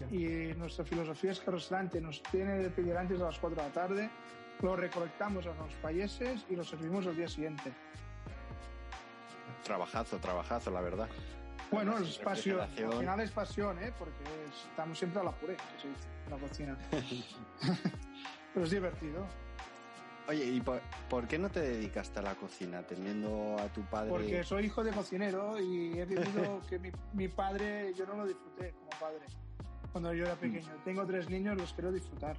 Speaker 1: Ya.
Speaker 4: y nuestra filosofía es que el restaurante nos tiene de pedir antes a las 4 de la tarde, lo recolectamos a los payeses y lo servimos al día siguiente.
Speaker 2: Trabajazo, trabajazo, la verdad.
Speaker 4: Bueno, es pasión, al final es pasión, ¿eh? porque es- estamos siempre a la puré, que se dice, en la cocina. <laughs> Pero es divertido.
Speaker 2: Oye, ¿y por, por qué no te dedicaste a la cocina teniendo a tu padre?
Speaker 4: Porque soy hijo de cocinero y he vivido <laughs> que mi, mi padre, yo no lo disfruté como padre cuando yo era pequeño. Tengo tres niños, los quiero disfrutar.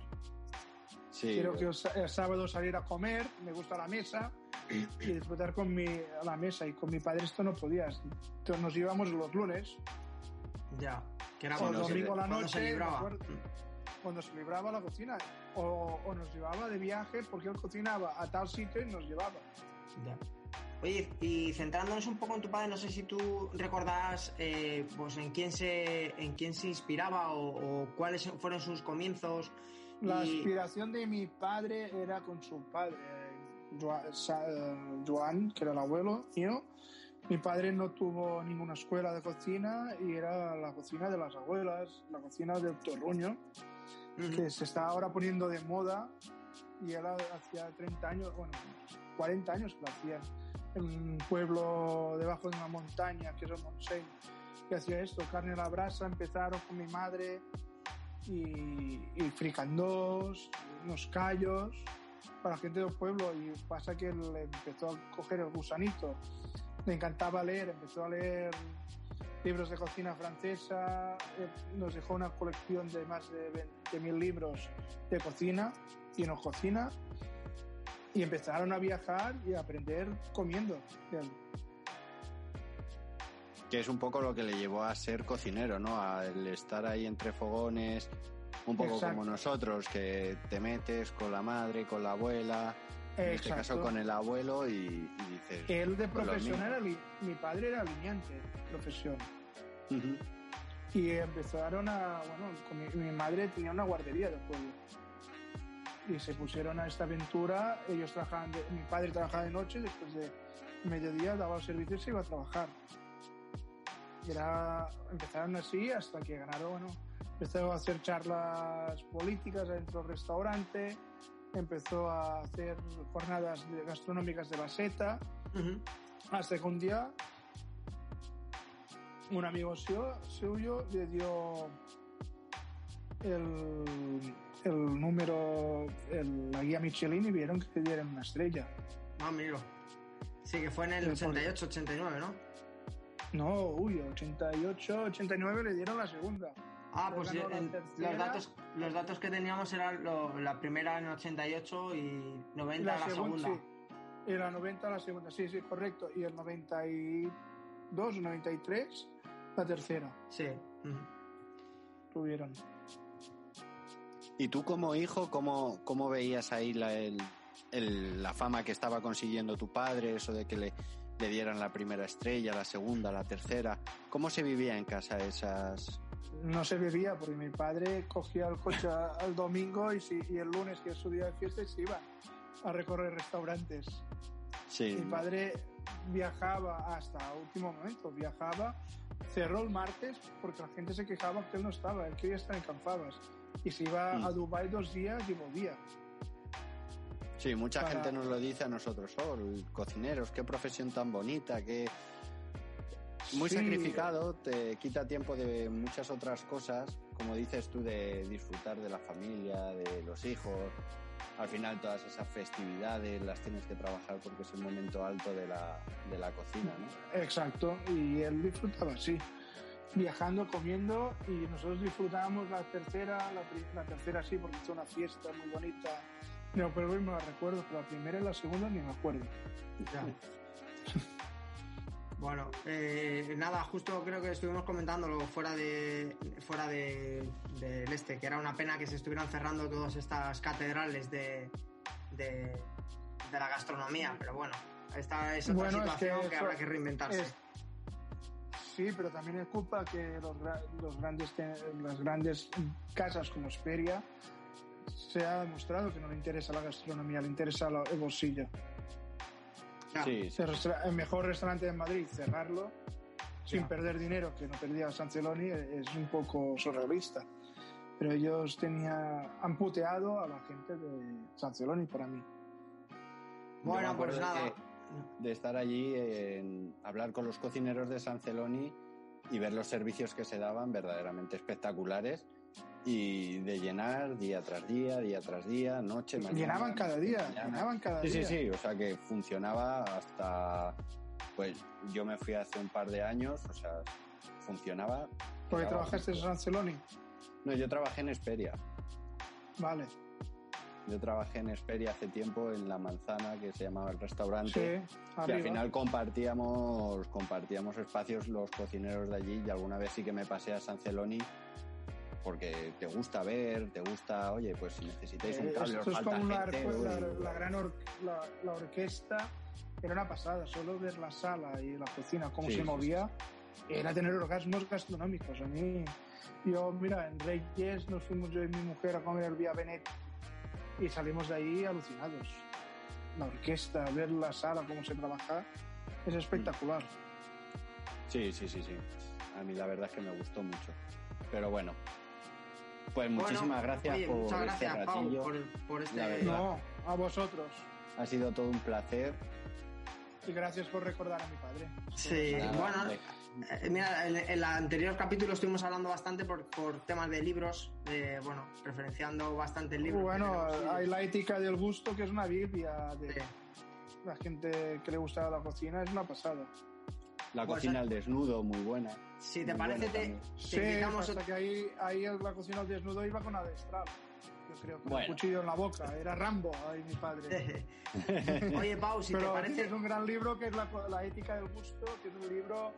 Speaker 2: sí,
Speaker 4: Quiero que el sábado salir a comer, me gusta la mesa y disfrutar con mi, a la mesa. Y con mi padre esto no podías. Entonces nos íbamos los lunes,
Speaker 1: Ya, que era
Speaker 4: o
Speaker 1: cuando, se,
Speaker 4: domingo a la
Speaker 1: cuando se
Speaker 4: noche,
Speaker 1: libraba.
Speaker 4: cuando se libraba la cocina. O, o nos llevaba de viaje porque él cocinaba a tal sitio y nos llevaba.
Speaker 1: Ya. Oye, y centrándonos un poco en tu padre, no sé si tú recordarás eh, pues en quién se en quién se inspiraba o, o cuáles fueron sus comienzos.
Speaker 4: La
Speaker 1: Y-
Speaker 4: inspiración de mi padre era con su padre, Joan, que era el abuelo mío. Mi padre no tuvo ninguna escuela de cocina y era la cocina de las abuelas, la cocina del torruño, que se está ahora poniendo de moda y él hacía 30 años, bueno, 40 años que lo hacía. en un pueblo debajo de una montaña, que es el Montseny, que hacía esto, carne a la brasa, empezaron con mi madre y, y fricandós, unos callos para la gente del pueblo y pasa que le empezó a coger el gusanito, le encantaba leer, empezó a leer libros de cocina francesa, eh, nos dejó una colección de más de 20.000 libros de cocina y nos cocina y empezaron a viajar y a aprender comiendo.
Speaker 2: Que es un poco lo que le llevó a ser cocinero, ¿no? Al estar ahí entre fogones, un poco
Speaker 4: Exacto.
Speaker 2: como nosotros, que te metes con la madre, con la abuela, en este
Speaker 4: Exacto.
Speaker 2: caso con el abuelo y, y dices...
Speaker 4: Él de
Speaker 2: pues
Speaker 4: profesión era, mi padre era lineante, profesión.
Speaker 2: Ujú.
Speaker 4: Y empezaron a, bueno, con mi, mi madre tenía una guardería del pueblo. Y se pusieron a esta aventura, ellos trabajaban, de- mi padre trabajaba de noche, después de mediodía daba los servicios y se iba a trabajar. Era, empezaron así hasta que ganaron, bueno, empezó a hacer charlas políticas dentro del restaurante, empezó a hacer jornadas gastronómicas de la seta,
Speaker 1: Ujú.
Speaker 4: hasta que un día un amigo suyo, suyo le dio el, el número, el- la guía Michelin y vieron que le dieron una estrella.
Speaker 1: Ah, amigo. Sí, que fue en el
Speaker 4: Pero por-
Speaker 1: 88, 89, ¿no?
Speaker 4: No, uy, 88, 89 le dieron la segunda.
Speaker 1: Ah, pues
Speaker 4: ganó la
Speaker 1: en-
Speaker 4: tercera.
Speaker 1: los, datos, los datos que teníamos eran lo- la primera en 88 y 90 la, segunda.
Speaker 4: sí. Y la 90 la segunda, sí, sí, correcto. Y el 92 o 93 la tercera
Speaker 1: Sí.
Speaker 4: Tuvieron.
Speaker 2: ¿Y tú como hijo, cómo, cómo veías ahí la, el- el- la fama que estaba consiguiendo tu padre, eso de que le, le dieran la primera estrella, la segunda, la tercera? ¿Cómo se vivía en casa esas...?
Speaker 4: No se bebía porque mi padre cogía el coche al domingo y, si- y el lunes, que es su día de fiesta, y se iba a recorrer restaurantes.
Speaker 2: Sí,
Speaker 4: Mi padre viajaba hasta último momento, viajaba, cerró el martes porque la gente se quejaba que él no estaba, él quería estar en Canfabas. Y se iba
Speaker 2: Mm.
Speaker 4: a Dubái dos días y volvía.
Speaker 2: sí, mucha
Speaker 4: para-
Speaker 2: gente nos lo dice a nosotros, oh, cocineros, qué profesión tan bonita, qué... Muy
Speaker 4: Sí.
Speaker 2: sacrificado, te quita tiempo de muchas otras cosas, como dices tú, de disfrutar de la familia, de los hijos. Al final todas esas festividades las tienes que trabajar porque es el momento alto de la, de la cocina, ¿no?
Speaker 4: Exacto, y él disfrutaba así, viajando, comiendo, y nosotros disfrutábamos la tercera, la, la tercera sí, porque hizo una fiesta muy bonita. No, pero hoy me la recuerdo, pero la primera y la segunda ni me acuerdo.
Speaker 1: Ya. <laughs> Bueno, eh, nada, justo creo que estuvimos comentándolo fuera de fuera de, del este, que era una pena que se estuvieran cerrando todas estas catedrales de, de, de la gastronomía, pero bueno, esta es otra
Speaker 4: Bueno, es
Speaker 1: situación que, habrá que reinventarse.
Speaker 4: es- Sí, pero también es culpa que los, los grandes, las grandes casas como Esperia se ha demostrado que no le interesa la gastronomía, le interesa el bolsillo.
Speaker 2: Sí, sí.
Speaker 4: El, mejor restaurante de Madrid, cerrarlo sin
Speaker 1: Ya.
Speaker 4: perder dinero, que no perdía Sanceloni, es un poco surrealista. Pero ellos tenía, han puteado a la gente de Sanceloni para mí.
Speaker 1: Bueno, pues nada.
Speaker 2: de- de estar allí, en hablar con los cocineros de San Celoni y ver los servicios que se daban verdaderamente espectaculares y de llenar día tras día, día tras día, noche, mañana.
Speaker 4: Llenaban cada día,
Speaker 2: mañana.
Speaker 4: llenaban cada
Speaker 2: Sí, sí,
Speaker 4: día.
Speaker 2: sí, o sea que funcionaba hasta, pues yo me fui hace un par de años, o sea, funcionaba.
Speaker 4: Porque
Speaker 2: Quedaba
Speaker 4: trabajaste en
Speaker 2: justo.
Speaker 4: Sanceloni.
Speaker 2: No, yo trabajé en Esperia.
Speaker 4: Vale.
Speaker 2: Yo trabajé en Esperia hace tiempo en La Manzana, que se llamaba el restaurante.
Speaker 4: Sí,
Speaker 2: Y al final compartíamos, compartíamos espacios los cocineros de allí y alguna vez sí que me pasé a San Celoni porque te gusta ver, te gusta, oye, pues si necesitáis un
Speaker 4: Eh,
Speaker 2: cable, os
Speaker 4: esto es
Speaker 2: falta
Speaker 4: como la,
Speaker 2: gente,
Speaker 4: la-
Speaker 2: uy.
Speaker 4: la gran or- la, la orquesta, era una pasada, solo ver la sala y la cocina, cómo
Speaker 2: Sí,
Speaker 4: se
Speaker 2: sí,
Speaker 4: movía, era tener orgasmos gastronómicos. A mí, yo, mira, en Reyes nos fuimos yo y mi mujer a comer el Vía Benet y salimos de ahí alucinados. La orquesta, ver la sala, cómo se trabaja, es espectacular.
Speaker 2: Sí, sí, sí, sí. A mí la verdad es que me gustó mucho. Pero bueno, pues
Speaker 1: Bueno,
Speaker 2: muchísimas gracias
Speaker 1: oye,
Speaker 2: por
Speaker 1: muchas
Speaker 2: este
Speaker 1: gracias, Pau,
Speaker 2: ratillo.
Speaker 1: por, por este.
Speaker 2: Verdad.
Speaker 4: No, a vosotros.
Speaker 2: Ha sido todo un placer.
Speaker 4: Y gracias por recordar a mi padre.
Speaker 1: Sí,
Speaker 2: Nada,
Speaker 1: bueno,
Speaker 2: hombre.
Speaker 1: eh, mira, en en el anterior capítulo estuvimos hablando bastante por, por temas de libros, de, bueno, referenciando bastante el libro.
Speaker 4: Bueno, hay la ética del gusto, que es una biblia de
Speaker 1: Sí.
Speaker 4: la gente que le gusta la cocina, es una pasada.
Speaker 2: La
Speaker 1: Pues,
Speaker 2: cocina al desnudo, muy buena.
Speaker 1: Si te parece, te, te
Speaker 4: Sí,
Speaker 1: invitamos
Speaker 4: hasta que ahí, ahí la cocina al desnudo iba con adestral. Yo creo, con
Speaker 2: Bueno.
Speaker 4: un cuchillo en la boca. Era Rambo, ahí mi padre. <laughs>
Speaker 1: Oye, Pau, si
Speaker 4: Pero
Speaker 1: te parece.
Speaker 4: es un gran libro que es la, la ética del gusto, que es un libro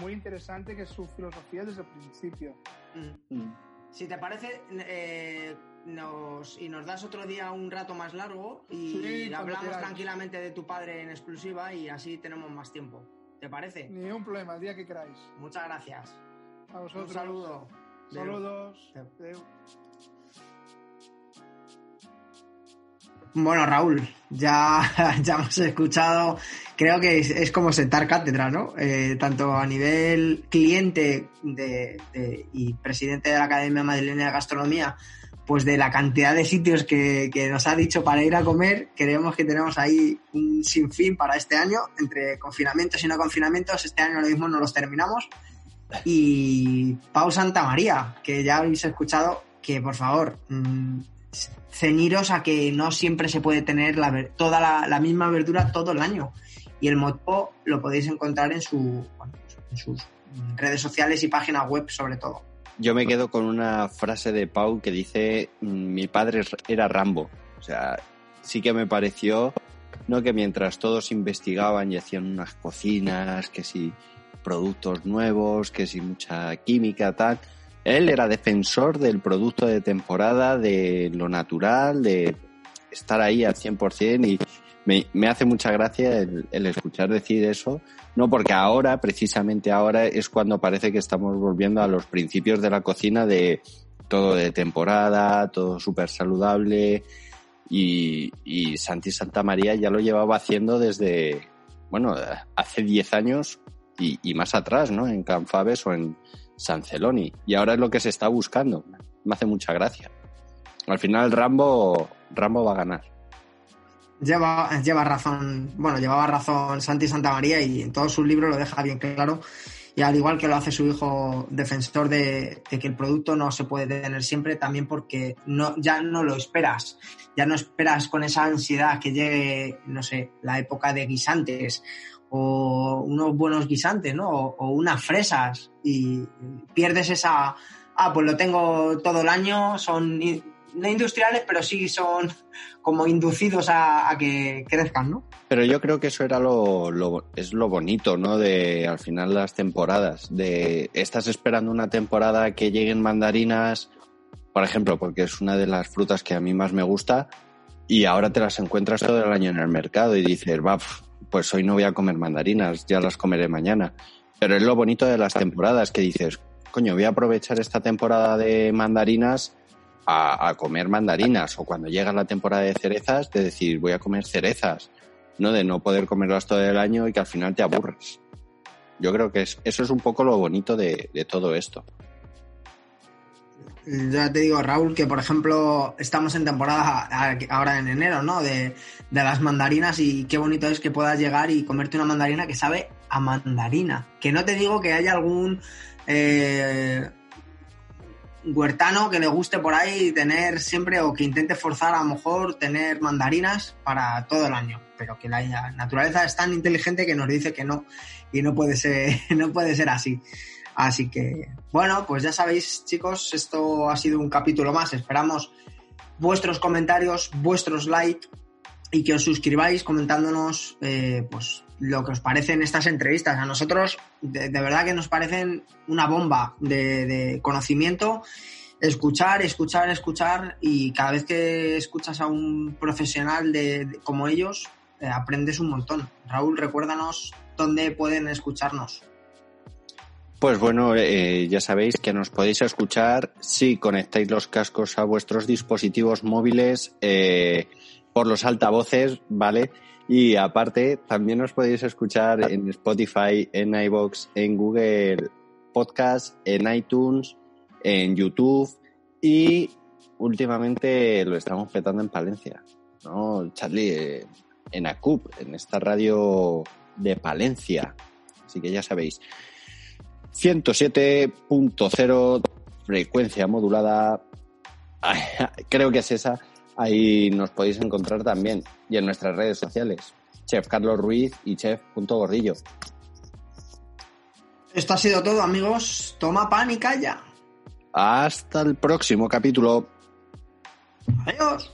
Speaker 4: muy interesante, que es su filosofía desde el principio.
Speaker 1: Mm.
Speaker 2: Mm.
Speaker 1: Si te parece, eh, nos, y nos das otro día un rato más largo y
Speaker 4: Sí,
Speaker 1: hablamos tranquilamente de tu padre en exclusiva y así tenemos más tiempo. ¿Te parece?
Speaker 4: Ni un problema, el día que queráis.
Speaker 1: Muchas gracias.
Speaker 4: A vosotros.
Speaker 1: Un saludo.
Speaker 4: Saludos.
Speaker 1: Bueno, Raúl, ya, <laughs> ya hemos escuchado, creo que es, es como sentar cátedra, ¿no? Eh, tanto a nivel cliente de, de- y presidente de la Academia Madrileña de Gastronomía, pues de la cantidad de sitios que, que nos ha dicho para ir a comer, creemos que tenemos ahí un sinfín para este año, entre confinamientos y no confinamientos, este año lo mismo no los terminamos. Y Pau Santa María, que ya habéis escuchado, que por favor, mm, ceñiros a que no siempre se puede tener la, toda la, misma verdura todo el año. Y el moto lo podéis encontrar en, en sus redes sociales y página web sobre todo.
Speaker 2: Yo me quedo con una frase de Pau que dice, "Mm, mi padre era Rambo. O sea, sí que me pareció, no que mientras todos investigaban y hacían unas cocinas, que si productos nuevos, que si mucha química, tal, él era defensor del producto de temporada, de lo natural, de estar ahí al 100% y me, hace mucha gracia el, escuchar decir eso, no porque ahora, precisamente ahora, es cuando parece que estamos volviendo a los principios de la cocina de todo de temporada, todo súper saludable y, y Santi Santa María ya lo llevaba haciendo desde, bueno, hace 10 años y, más atrás, ¿no? En Canfabes o en San Celoni. Y ahora es lo que se está buscando. Me hace mucha gracia. Al final Rambo, Rambo va a ganar.
Speaker 1: Lleva, lleva razón, bueno, llevaba razón Santi Santa María y en todos sus libros lo deja bien claro. Y al igual que lo hace su hijo defensor de, que el producto no se puede tener siempre, también porque no, ya no lo esperas. Ya no esperas con esa ansiedad que llegue, no sé, la época de guisantes o unos buenos guisantes, ¿no? O, o unas fresas y pierdes esa, ah, pues lo tengo todo el año, son no industriales, pero sí son como inducidos a, a que crezcan, ¿no?
Speaker 2: Pero yo creo que eso era lo, lo- es lo bonito, ¿no? De al final las temporadas. De estás esperando una temporada que lleguen mandarinas, por ejemplo, porque es una de las frutas que a mí más me gusta, y ahora te las encuentras todo el año en el mercado y dices, va, pues hoy no voy a comer mandarinas, ya las comeré mañana. Pero es lo bonito de las temporadas que dices, coño, voy a aprovechar esta temporada de mandarinas a, comer mandarinas o cuando llega la temporada de cerezas de decir voy a comer cerezas, no de no poder comerlas todo el año y que al final te aburres. Yo creo que es, eso es un poco lo bonito de, todo esto.
Speaker 1: Ya te digo, Raúl, que por ejemplo estamos en temporada ahora en enero, ¿no? De, de las mandarinas y qué bonito es que puedas llegar y comerte una mandarina que sabe a mandarina. Que no te digo que haya algún eh, huertano que le guste por ahí tener siempre o que intente forzar a lo mejor tener mandarinas para todo el año, pero que la naturaleza es tan inteligente que nos dice que no y no puede ser, <laughs> no puede ser así. Así que, bueno, pues ya sabéis, chicos, esto ha sido un capítulo más. Esperamos vuestros comentarios, vuestros likes y que os suscribáis comentándonos eh, pues lo que os parecen estas entrevistas. A nosotros, de, verdad que nos parecen una bomba de, conocimiento. Escuchar, escuchar, escuchar y cada vez que escuchas a un profesional de, de- como ellos, eh, aprendes un montón. Raúl, recuérdanos dónde pueden escucharnos.
Speaker 2: Pues bueno, eh, ya sabéis que nos podéis escuchar si conectáis los cascos a vuestros dispositivos móviles eh, por los altavoces, ¿vale? Y aparte, también nos podéis escuchar en Spotify, en iBox, en Google Podcast, en iTunes, en YouTube y últimamente lo estamos petando en Palencia, ¿no? Charlie, eh, en ACUP, en esta radio de Palencia. Así que ya sabéis. 107.0 frecuencia modulada. <laughs> Creo que es esa. Ahí nos podéis encontrar también. Y en nuestras redes sociales. Chef Carlos Ruiz y Chef.gordillo.
Speaker 1: Esto ha sido todo, amigos. Toma pan y calla.
Speaker 2: Hasta el próximo capítulo.
Speaker 1: Adiós.